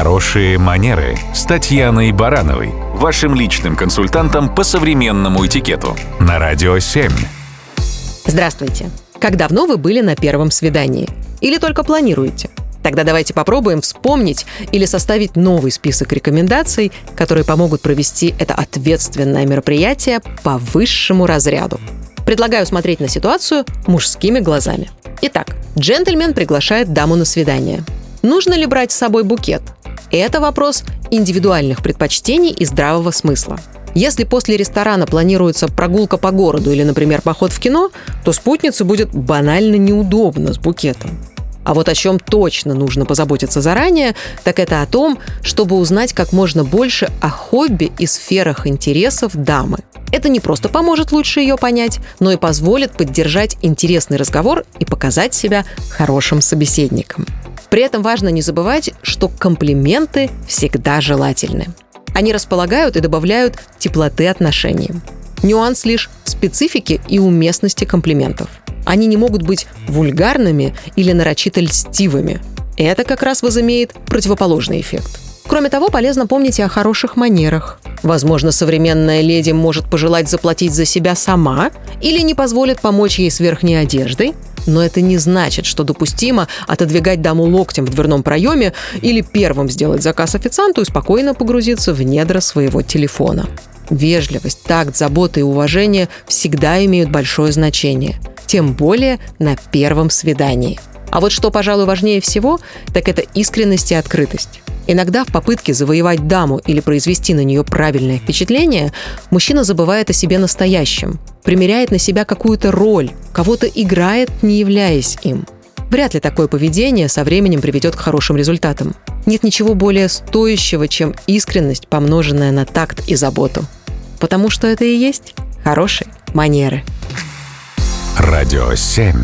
Хорошие манеры с Татьяной Барановой, вашим личным консультантом по современному этикету на Радио 7. Здравствуйте. Как давно вы были на первом свидании? Или только планируете? Тогда давайте попробуем вспомнить или составить новый список рекомендаций, которые помогут провести это ответственное мероприятие по высшему разряду. Предлагаю смотреть на ситуацию мужскими глазами. Итак, джентльмен приглашает даму на свидание. Нужно ли брать с собой букет? Это вопрос индивидуальных предпочтений и здравого смысла. Если после ресторана планируется прогулка по городу или, например, поход в кино, то спутнице будет банально неудобно с букетом. А вот о чем точно нужно позаботиться заранее, так это о том, чтобы узнать как можно больше о хобби и сферах интересов дамы. Это не просто поможет лучше ее понять, но и позволит поддержать интересный разговор и показать себя хорошим собеседником. При этом важно не забывать, что комплименты всегда желательны. Они располагают и добавляют теплоты отношениям. Нюанс лишь в специфике и уместности комплиментов. Они не могут быть вульгарными или нарочито льстивыми. Это как раз возымеет противоположный эффект. Кроме того, полезно помнить о хороших манерах. Возможно, современная леди может пожелать заплатить за себя сама или не позволит помочь ей с верхней одеждой, но это не значит, что допустимо отодвигать даму локтем в дверном проеме или первым сделать заказ официанту и спокойно погрузиться в недра своего телефона. Вежливость, такт, забота и уважение всегда имеют большое значение, тем более на первом свидании. А вот что, пожалуй, важнее всего, так это искренность и открытость. Иногда в попытке завоевать даму или произвести на нее правильное впечатление, мужчина забывает о себе настоящем, примеряет на себя какую-то роль, кого-то играет, не являясь им. Вряд ли такое поведение со временем приведет к хорошим результатам. Нет ничего более стоящего, чем искренность, помноженная на такт и заботу. Потому что это и есть хорошие манеры. Радио 7.